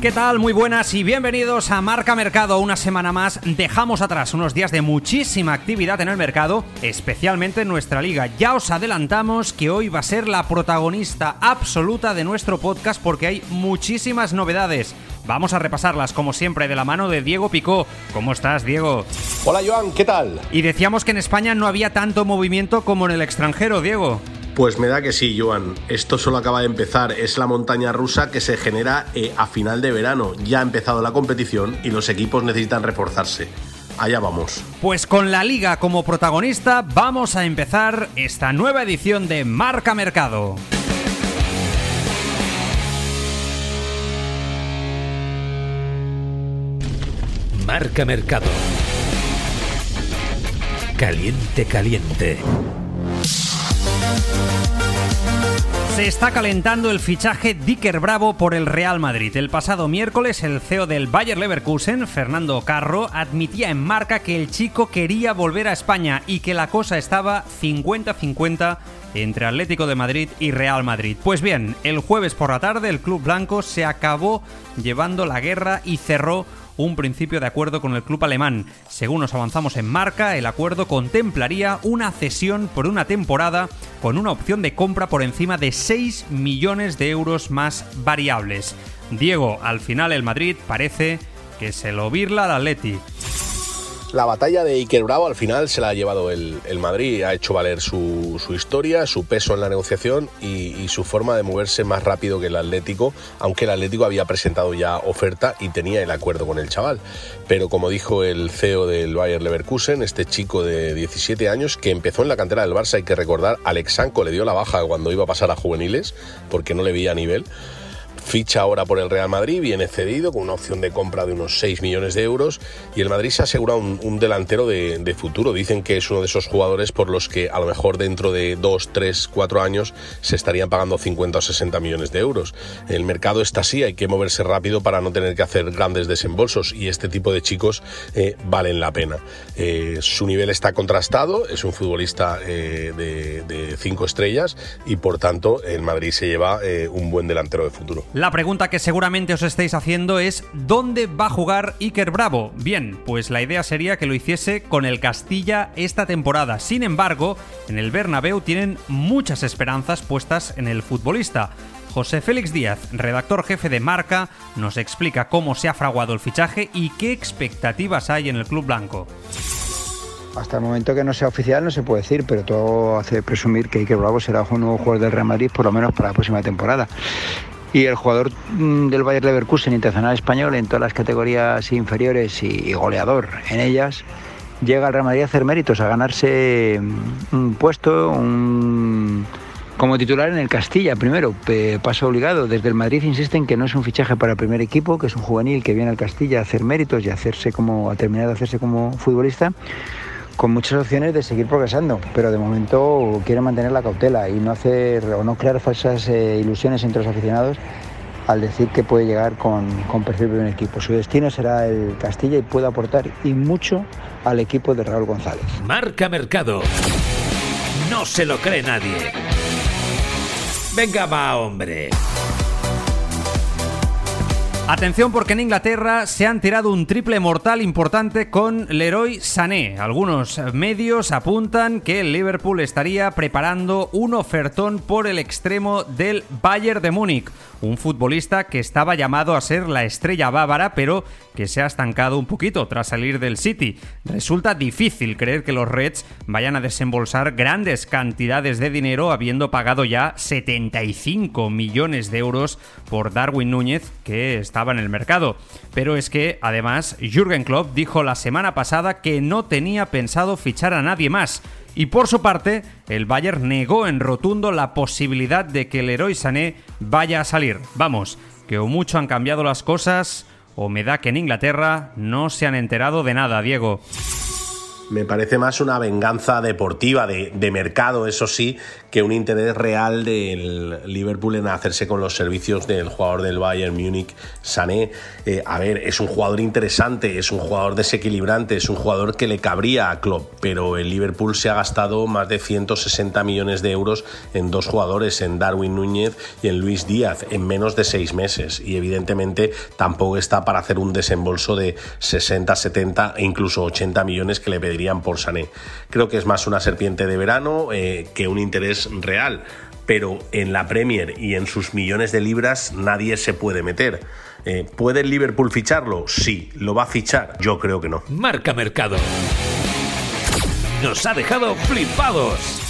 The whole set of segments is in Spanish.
¿Qué tal? Muy buenas y bienvenidos a Marca Mercado. Una semana más dejamos atrás unos días de muchísima actividad en el mercado, especialmente en nuestra liga. Ya os adelantamos que hoy va a ser la protagonista absoluta de nuestro podcast porque hay muchísimas novedades. Vamos a repasarlas como siempre de la mano de Diego Picó. ¿Cómo estás, Diego? Hola, Joan, ¿qué tal? Y decíamos que en España no había tanto movimiento como en el extranjero, Diego. Pues me da que sí, Joan. Esto solo acaba de empezar. Es la montaña rusa que se genera eh, a final de verano. Ya ha empezado la competición y los equipos necesitan reforzarse. Allá vamos. Pues con la liga como protagonista vamos a empezar esta nueva edición de Marca Mercado. Marca Mercado. Caliente, caliente. Se está calentando el fichaje Dicker Bravo por el Real Madrid. El pasado miércoles, el CEO del Bayer Leverkusen, Fernando Carro, admitía en marca que el chico quería volver a España y que la cosa estaba 50-50 entre Atlético de Madrid y Real Madrid. Pues bien, el jueves por la tarde el club blanco se acabó llevando la guerra y cerró un principio de acuerdo con el club alemán. Según nos avanzamos en marca, el acuerdo contemplaría una cesión por una temporada con una opción de compra por encima de 6 millones de euros más variables. Diego, al final el Madrid parece que se lo virla al Atleti. La batalla de Iker Bravo al final se la ha llevado el, Madrid, ha hecho valer su, historia, su peso en la negociación y, su forma de moverse más rápido que el Atlético, aunque el Atlético había presentado ya oferta y tenía el acuerdo con el chaval. Pero como dijo el CEO del Bayer Leverkusen, este chico de 17 años que empezó en la cantera del Barça, hay que recordar, Alex Sanko le dio la baja cuando iba a pasar a juveniles porque no le veía nivel Ficha ahora por el Real Madrid, viene cedido con una opción de compra de unos 6 millones de euros y el Madrid se asegura un, un delantero de, futuro. Dicen que es uno de esos jugadores por los que a lo mejor dentro de 2, 3, 4 años se estarían pagando 50 o 60 millones de euros. El mercado está así, hay que moverse rápido para no tener que hacer grandes desembolsos y este tipo de chicos eh, valen la pena. Eh, su nivel está contrastado, es un futbolista eh, de 5 estrellas y por tanto el Madrid se lleva un buen delantero de futuro. La pregunta que seguramente os estáis haciendo es ¿dónde va a jugar Iker Bravo? Bien, pues la idea sería que lo hiciese con el Castilla esta temporada. Sin embargo, en el Bernabéu tienen muchas esperanzas puestas en el futbolista. José Félix Díaz, redactor jefe de Marca, nos explica cómo se ha fraguado el fichaje y qué expectativas hay en el club blanco. Hasta el momento que no sea oficial no se puede decir, pero todo hace presumir que Iker Bravo será un nuevo jugador del Real Madrid por lo menos para la próxima temporada y el jugador mm, del Bayer Leverkusen internacional español en todas las categorías inferiores y goleador en ellas llega al Real Madrid a hacer méritos, a ganarse mm, un puesto como titular en el Castilla primero, paso obligado. Desde el Madrid insisten que no es un fichaje para el primer equipo, que es un juvenil que viene al Castilla a hacer méritos y hacerse como a terminar de hacerse como futbolista con muchas opciones de seguir progresando, pero de momento quiere mantener la cautela y no hacer o no crear falsas eh, ilusiones entre los aficionados al decir que puede llegar con, con perfil de un equipo. Su destino será el Castilla y puede aportar y mucho al equipo de Raúl González. Marca Mercado. No se lo cree nadie. Venga, va, hombre. Atención porque en Inglaterra se han tirado un triple mortal importante con Leroy Sané. Algunos medios apuntan que el Liverpool estaría preparando un ofertón por el extremo del Bayern de Múnich, un futbolista que estaba llamado a ser la estrella bávara, pero que se ha estancado un poquito tras salir del City. Resulta difícil creer que los Reds vayan a desembolsar grandes cantidades de dinero habiendo pagado ya 75 millones de euros por Darwin Núñez, que en el mercado. Pero es que, además, Jürgen Klopp dijo la semana pasada que no tenía pensado fichar a nadie más. Y por su parte, el Bayern negó en rotundo la posibilidad de que héroe Sané vaya a salir. Vamos, que o mucho han cambiado las cosas o me da que en Inglaterra no se han enterado de nada, Diego. Me parece más una venganza deportiva, de, de, mercado, eso sí, que un interés real del Liverpool en hacerse con los servicios del jugador del Bayern Múnich, Sané. Eh, a ver, es un jugador interesante, es un jugador desequilibrante, es un jugador que le cabría a Klopp, pero el Liverpool se ha gastado más de 160 millones de euros en dos jugadores, en Darwin Núñez y en Luis Díaz, en menos de seis meses. Y evidentemente tampoco está para hacer un desembolso de 60, 70 e incluso 80 millones que le pediría por Sané. Creo que es más una serpiente de verano eh, que un interés real, pero en la Premier y en sus millones de libras nadie se puede meter. Eh, ¿Puede el Liverpool ficharlo? Sí. ¿Lo va a fichar? Yo creo que no. Marca Mercado. Nos ha dejado flipados.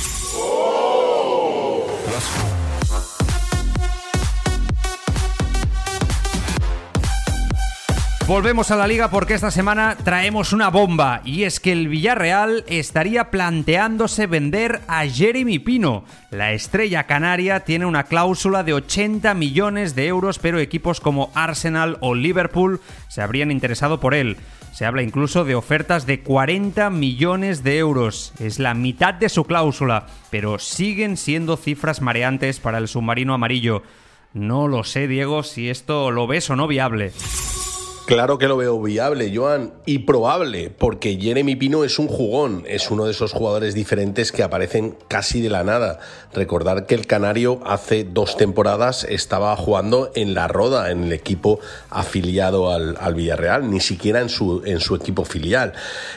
Volvemos a la liga porque esta semana traemos una bomba y es que el Villarreal estaría planteándose vender a Jeremy Pino. La estrella canaria tiene una cláusula de 80 millones de euros, pero equipos como Arsenal o Liverpool se habrían interesado por él. Se habla incluso de ofertas de 40 millones de euros. Es la mitad de su cláusula, pero siguen siendo cifras mareantes para el submarino amarillo. No lo sé, Diego, si esto lo ves o no viable. Claro que lo veo viable, Joan, y probable, porque Jeremy Pino es un jugón, es uno de esos jugadores diferentes que aparecen casi de la nada. Recordar que el Canario hace dos temporadas estaba jugando en la Roda, en el equipo afiliado al, Villarreal, ni siquiera en su, en su equipo filial.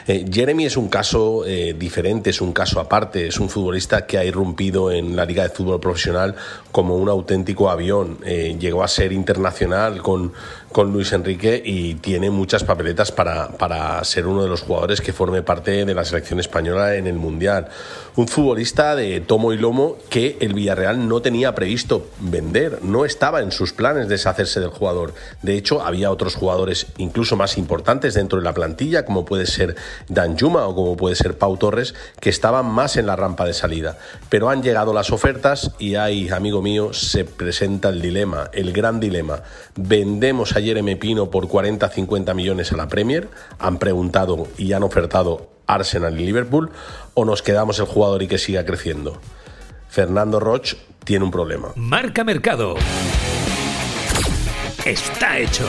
Eh, Jeremy es un caso eh, diferente, es un caso aparte, es un futbolista que ha irrumpido en la Liga de Fútbol Profesional como un auténtico avión. Eh, llegó a ser internacional con con Luis Enrique y tiene muchas papeletas para, para ser uno de los jugadores que forme parte de la selección española en el Mundial. Un futbolista de tomo y lomo que el Villarreal no tenía previsto vender, no estaba en sus planes deshacerse del jugador. De hecho, había otros jugadores incluso más importantes dentro de la plantilla, como puede ser Dan Juma o como puede ser Pau Torres, que estaban más en la rampa de salida. Pero han llegado las ofertas y ahí, amigo mío, se presenta el dilema, el gran dilema. ¿Vendemos a Jeremy Pino por 40-50 millones a la Premier, han preguntado y han ofertado Arsenal y Liverpool, o nos quedamos el jugador y que siga creciendo. Fernando Roch tiene un problema. Marca Mercado. Está hecho.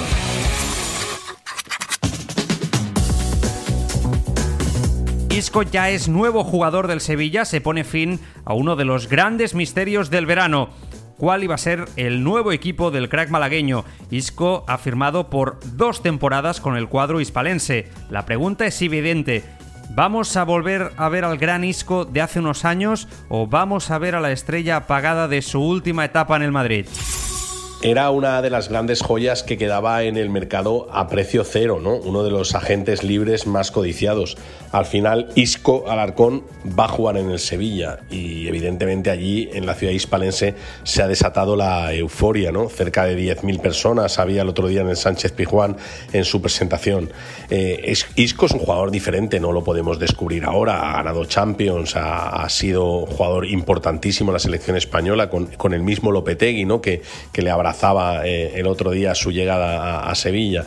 Isco ya es nuevo jugador del Sevilla, se pone fin a uno de los grandes misterios del verano cuál iba a ser el nuevo equipo del crack malagueño. Isco ha firmado por dos temporadas con el cuadro hispalense. La pregunta es evidente. ¿Vamos a volver a ver al gran Isco de hace unos años o vamos a ver a la estrella apagada de su última etapa en el Madrid? Era una de las grandes joyas que quedaba en el mercado a precio cero, ¿no? Uno de los agentes libres más codiciados. Al final, Isco Alarcón va a jugar en el Sevilla y evidentemente allí en la ciudad hispalense se ha desatado la euforia, ¿no? Cerca de 10.000 personas había el otro día en el Sánchez Pijuán en su presentación. Eh, Isco es un jugador diferente, no lo podemos descubrir ahora. Ha ganado Champions, ha, sido jugador importantísimo en la selección española con, el mismo Lopetegui, ¿no? Que, que le eh, el otro día su llegada a, Sevilla.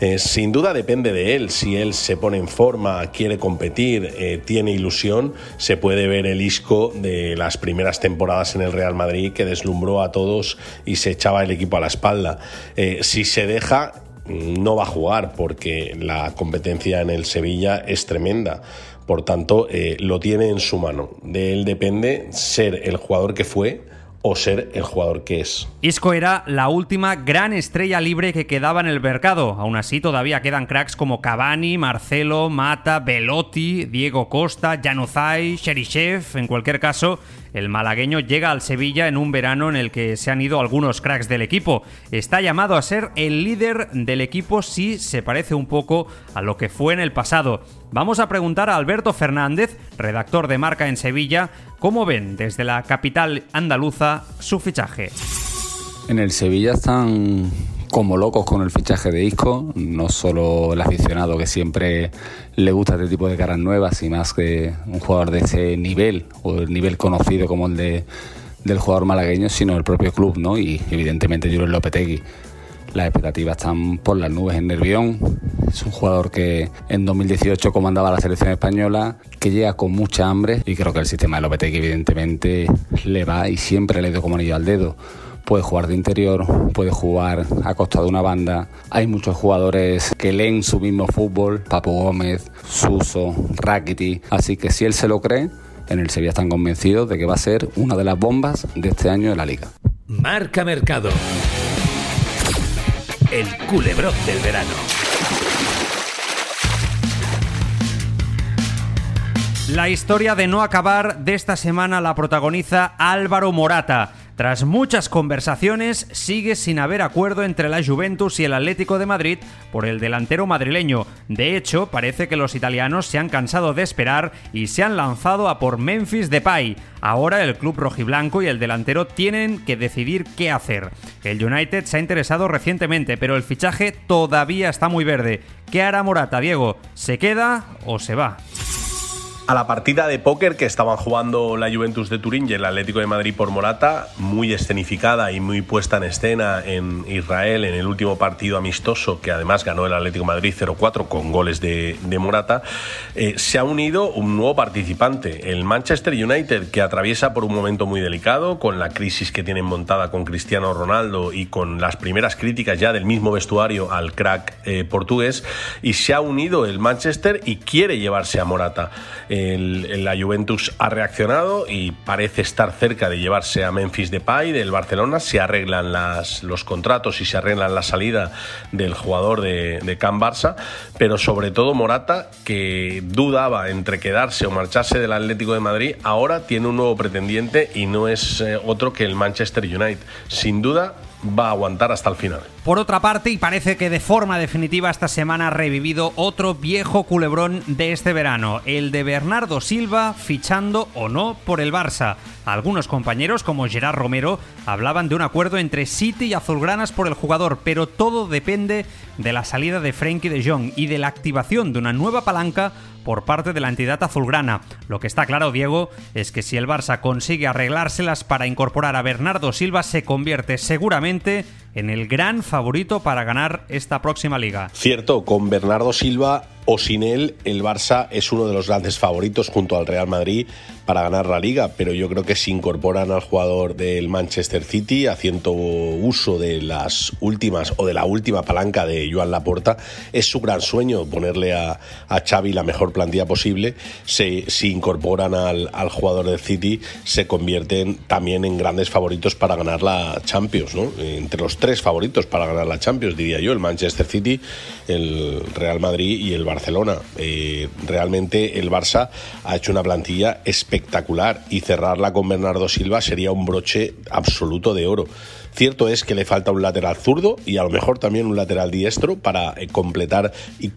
Eh, sin duda depende de él, si él se pone en forma, quiere competir, eh, tiene ilusión, se puede ver el isco de las primeras temporadas en el Real Madrid que deslumbró a todos y se echaba el equipo a la espalda. si se deja, no va a jugar porque la competencia en el Sevilla es tremenda. Por tanto, lo tiene en su mano. De él depende ser el jugador que fue o ser el jugador que es. Isco era la última gran estrella libre que quedaba en el mercado. Aún así, todavía quedan cracks como Cavani, Marcelo, Mata, Velotti, Diego Costa, Januzaj, Sherishev. En cualquier caso, el malagueño llega al Sevilla en un verano en el que se han ido algunos cracks del equipo. Está llamado a ser el líder del equipo si se parece un poco a lo que fue en el pasado. Vamos a preguntar a Alberto Fernández, redactor de Marca en Sevilla, cómo ven desde la capital andaluza su fichaje. En el Sevilla están como locos con el fichaje de Isco, no solo el aficionado que siempre le gusta este tipo de caras nuevas y más que un jugador de ese nivel o el nivel conocido como el de, del jugador malagueño, sino el propio club, ¿no? Y evidentemente Julio Lopetegui. las expectativas están por las nubes en Nervión. Es un jugador que en 2018 comandaba la selección española, que llega con mucha hambre y creo que el sistema de Lopetegui evidentemente le va y siempre le doy como anillo al dedo puede jugar de interior, puede jugar a costa de una banda. Hay muchos jugadores que leen su mismo fútbol, Papo Gómez, Suso, Rakiti, así que si él se lo cree, en el Sevilla están convencidos de que va a ser una de las bombas de este año de la liga. Marca Mercado. El culebrón del verano. La historia de no acabar de esta semana la protagoniza Álvaro Morata. Tras muchas conversaciones, sigue sin haber acuerdo entre la Juventus y el Atlético de Madrid por el delantero madrileño. De hecho, parece que los italianos se han cansado de esperar y se han lanzado a por Memphis Depay. Ahora el club rojiblanco y el delantero tienen que decidir qué hacer. El United se ha interesado recientemente, pero el fichaje todavía está muy verde. ¿Qué hará Morata, Diego? ¿Se queda o se va? A la partida de póker que estaban jugando la Juventus de Turín y el Atlético de Madrid por Morata, muy escenificada y muy puesta en escena en Israel en el último partido amistoso, que además ganó el Atlético Madrid 0-4 con goles de, Morata, eh, se ha unido un nuevo participante, el Manchester United, que atraviesa por un momento muy delicado, con la crisis que tienen montada con Cristiano Ronaldo y con las primeras críticas ya del mismo vestuario al crack eh, portugués, y se ha unido el Manchester y quiere llevarse a Morata la Juventus ha reaccionado y parece estar cerca de llevarse a Memphis Depay del Barcelona. Se arreglan los contratos y se arreglan la salida del jugador de, de Can Barça, pero sobre todo Morata, que dudaba entre quedarse o marcharse del Atlético de Madrid, ahora tiene un nuevo pretendiente y no es eh, otro que el Manchester United. Sin duda, va a aguantar hasta el final. Por otra parte, y parece que de forma definitiva esta semana ha revivido otro viejo culebrón de este verano, el de Bernardo Silva fichando o no por el Barça. Algunos compañeros, como Gerard Romero, hablaban de un acuerdo entre City y Azulgranas por el jugador, pero todo depende de la salida de Frenkie de Jong y de la activación de una nueva palanca por parte de la entidad azulgrana. Lo que está claro, Diego, es que si el Barça consigue arreglárselas para incorporar a Bernardo Silva, se convierte seguramente en el gran favorito para ganar esta próxima liga. Cierto, con Bernardo Silva o sin él, el Barça es uno de los grandes favoritos junto al Real Madrid para ganar la liga, pero yo creo que si incorporan al jugador del Manchester City haciendo uso de las últimas o de la última palanca de Joan Laporta, es su gran sueño ponerle a, a Xavi la mejor plantilla posible. Si, si incorporan al, al, jugador del City, se convierten también en grandes favoritos para ganar la Champions, ¿no? Entre los tres favoritos para ganar la Champions, diría yo, el Manchester City, el Real Madrid y el Barcelona. Eh, realmente el Barça ha hecho una plantilla espectacular y cerrarla con Bernardo Silva sería un broche absoluto de oro. Cierto es que le falta un lateral zurdo y a lo mejor también un lateral diestro para eh, completar y,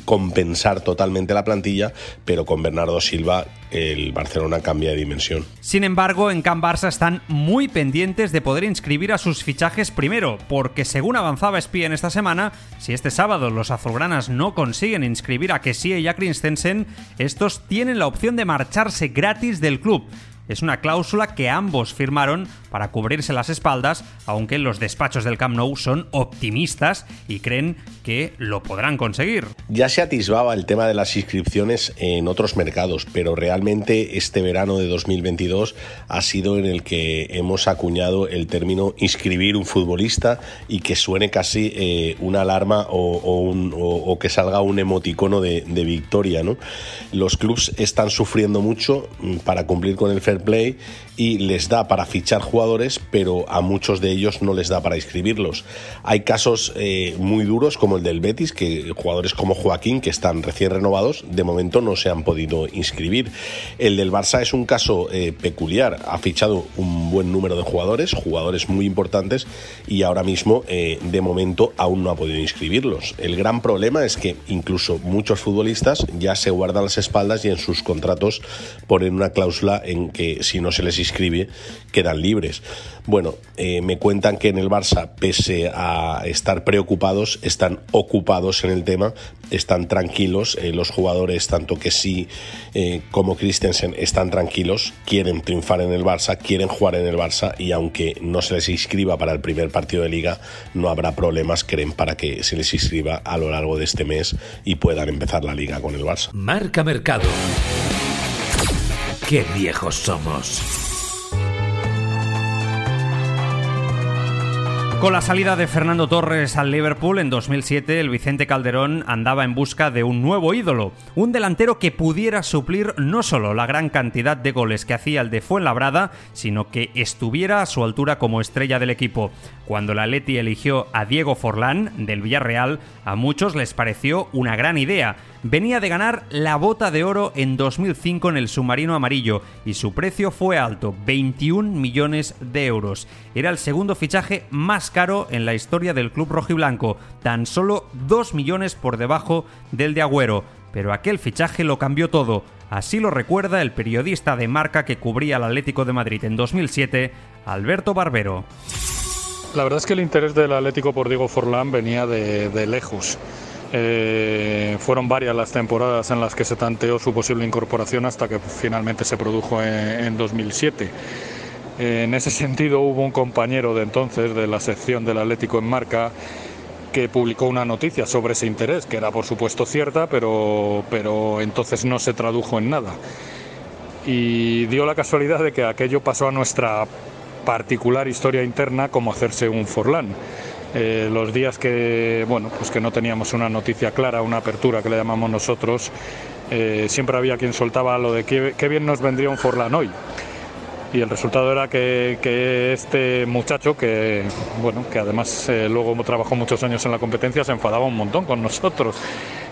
compensar totalmente la plantilla, pero con Bernardo Silva el Barcelona cambia de dimensión. Sin embargo, en Can Barça están muy pendientes de poder inscribir a sus fichajes primero, porque según avanzaba Espía en esta semana, si este sábado los azulgranas no consiguen inscribir a Kessie y a Christensen, estos tienen la opción de marcharse gratis del club. Es una cláusula que ambos firmaron para cubrirse las espaldas, aunque los despachos del Camp Nou son optimistas y creen que lo podrán conseguir. Ya se atisbaba el tema de las inscripciones en otros mercados, pero realmente este verano de 2022 ha sido en el que hemos acuñado el término inscribir un futbolista y que suene casi eh, una alarma o, que salga un emoticono de, de victoria. Los clubs están sufriendo mucho mm, para cumplir con el play y les da para fichar jugadores, pero a muchos de ellos no les da para inscribirlos. Hay casos eh, muy duros como el del Betis, que jugadores como Joaquín, que están recién renovados, de momento no se han podido inscribir. El del Barça es un caso eh, peculiar, ha fichado un buen número de jugadores, jugadores muy importantes, y ahora mismo, eh, de momento, aún no ha podido inscribirlos. El gran problema es que incluso muchos futbolistas ya se guardan las espaldas y en sus contratos ponen una cláusula en que si no se les inscribe quedan libres. Bueno, eh, me cuentan que en el Barça, pese a estar preocupados, están ocupados en el tema, están tranquilos, eh, los jugadores, tanto que sí eh, como Christensen, están tranquilos, quieren triunfar en el Barça, quieren jugar en el Barça y aunque no se les inscriba para el primer partido de liga, no habrá problemas, creen, para que se les inscriba a lo largo de este mes y puedan empezar la liga con el Barça. Marca Mercado. Qué viejos somos. Con la salida de Fernando Torres al Liverpool en 2007, el Vicente Calderón andaba en busca de un nuevo ídolo, un delantero que pudiera suplir no solo la gran cantidad de goles que hacía el de Fuenlabrada, sino que estuviera a su altura como estrella del equipo. Cuando la Leti eligió a Diego Forlán del Villarreal, a muchos les pareció una gran idea. Venía de ganar la bota de oro en 2005 en el submarino amarillo y su precio fue alto, 21 millones de euros. Era el segundo fichaje más caro en la historia del club rojiblanco, tan solo 2 millones por debajo del de Agüero. Pero aquel fichaje lo cambió todo. Así lo recuerda el periodista de marca que cubría al Atlético de Madrid en 2007, Alberto Barbero. La verdad es que el interés del Atlético por Diego Forlán venía de, lejos. Eh, fueron varias las temporadas en las que se tanteó su posible incorporación hasta que finalmente se produjo en, en 2007. En ese sentido hubo un compañero de entonces de la sección del Atlético en Marca que publicó una noticia sobre ese interés, que era por supuesto cierta, pero, pero entonces no se tradujo en nada. Y dio la casualidad de que aquello pasó a nuestra particular historia interna como hacerse un Forlán. Eh, los días que, bueno, pues que no teníamos una noticia clara, una apertura que le llamamos nosotros, eh, siempre había quien soltaba lo de qué, qué bien nos vendría un Forlán hoy y el resultado era que, este muchacho, que bueno, que además eh, luego trabajó muchos años en la competencia, se enfadaba un montón con nosotros.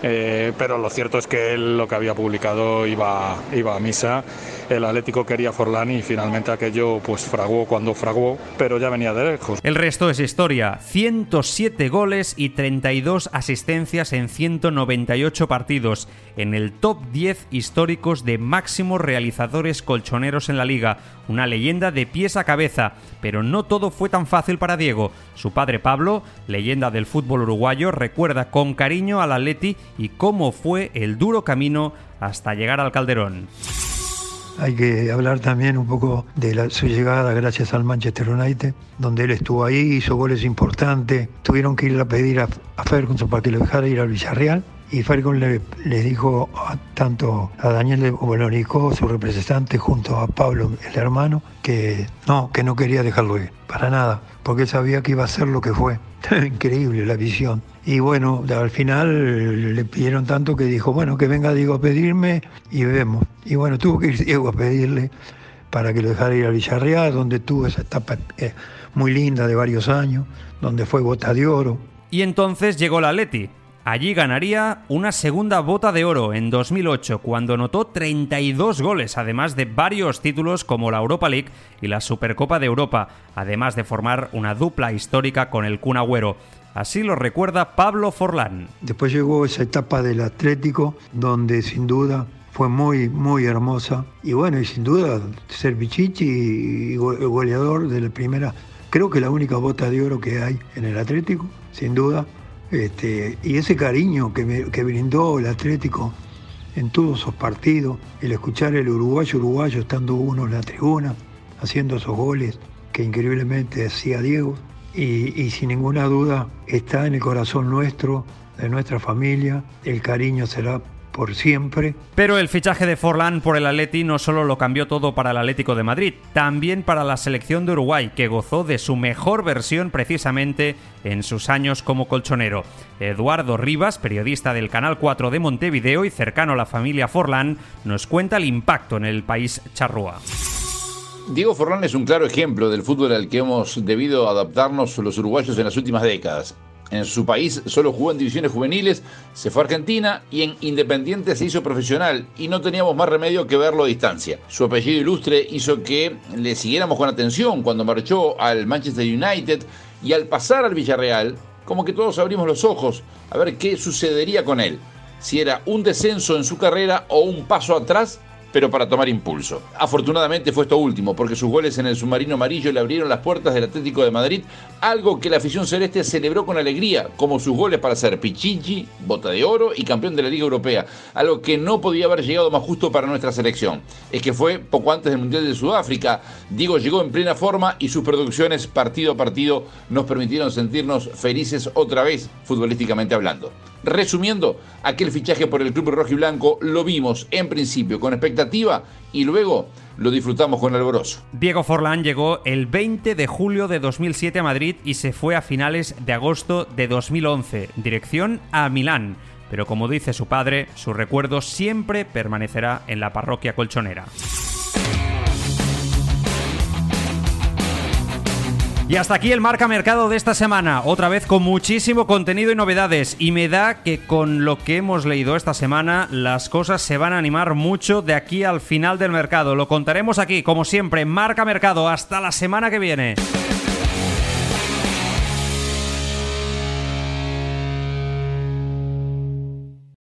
Eh, pero lo cierto es que él lo que había publicado iba, iba a misa. El Atlético quería Forlán y finalmente aquello pues fraguó cuando fraguó, pero ya venía de lejos. El resto es historia. 107 goles y 32 asistencias en 198 partidos, en el top 10 históricos de máximos realizadores colchoneros en la liga una leyenda de pies a cabeza, pero no todo fue tan fácil para Diego. Su padre Pablo, leyenda del fútbol uruguayo, recuerda con cariño al Atleti y cómo fue el duro camino hasta llegar al Calderón. Hay que hablar también un poco de su llegada gracias al Manchester United, donde él estuvo ahí, hizo goles importantes. Tuvieron que ir a pedir a, a Ferguson para que lo dejara ir al Villarreal y Falcon le, dijo a, tanto a Daniel Bolonico, su representante, junto a Pablo, el hermano, que no, que no quería dejarlo ir, para nada, porque sabía que iba a ser lo que fue. Increíble la visión. Y bueno, al final le pidieron tanto que dijo, bueno, que venga Diego a pedirme y vemos. Y bueno, tuvo que ir Diego a pedirle para que lo dejara ir al Villarreal, donde tuvo esa etapa eh, muy linda de varios años, donde fue bota de oro. Y entonces llegó la Leti, Allí ganaría una segunda bota de oro en 2008, cuando anotó 32 goles, además de varios títulos como la Europa League y la Supercopa de Europa, además de formar una dupla histórica con el Kun Agüero. Así lo recuerda Pablo Forlán. Después llegó esa etapa del Atlético, donde sin duda fue muy, muy hermosa. Y bueno, y sin duda ser goleador de la primera, creo que la única bota de oro que hay en el Atlético, sin duda. Este, y ese cariño que, me, que, brindó el Atlético en todos esos partidos, el escuchar el uruguayo uruguayo estando uno en la tribuna, haciendo esos goles que increíblemente hacía Diego, y, y sin ninguna duda está en el corazón nuestro, de nuestra familia, el cariño será por siempre. Pero el fichaje de Forlán por el Atleti no solo lo cambió todo para el Atlético de Madrid, también para la selección de Uruguay, que gozó de su mejor versión precisamente en sus años como colchonero. Eduardo Rivas, periodista del Canal 4 de Montevideo y cercano a la familia Forlán, nos cuenta el impacto en el país charrúa. Diego Forlán es un claro ejemplo del fútbol al que hemos debido adaptarnos los uruguayos en las últimas décadas. En su país solo jugó en divisiones juveniles, se fue a Argentina y en Independiente se hizo profesional y no teníamos más remedio que verlo a distancia. Su apellido ilustre hizo que le siguiéramos con atención cuando marchó al Manchester United y al pasar al Villarreal, como que todos abrimos los ojos a ver qué sucedería con él. Si era un descenso en su carrera o un paso atrás pero para tomar impulso. Afortunadamente fue esto último, porque sus goles en el submarino amarillo le abrieron las puertas del Atlético de Madrid, algo que la afición celeste celebró con alegría, como sus goles para ser Pichichi, bota de oro y campeón de la Liga Europea, algo que no podía haber llegado más justo para nuestra selección. Es que fue poco antes del Mundial de Sudáfrica, Diego llegó en plena forma y sus producciones partido a partido nos permitieron sentirnos felices otra vez, futbolísticamente hablando. Resumiendo, aquel fichaje por el club rojo y blanco lo vimos en principio con expectativa y luego lo disfrutamos con alborozo. Diego Forlán llegó el 20 de julio de 2007 a Madrid y se fue a finales de agosto de 2011, dirección a Milán. Pero como dice su padre, su recuerdo siempre permanecerá en la parroquia colchonera. Y hasta aquí el marca mercado de esta semana, otra vez con muchísimo contenido y novedades. Y me da que con lo que hemos leído esta semana, las cosas se van a animar mucho de aquí al final del mercado. Lo contaremos aquí, como siempre, marca mercado. Hasta la semana que viene.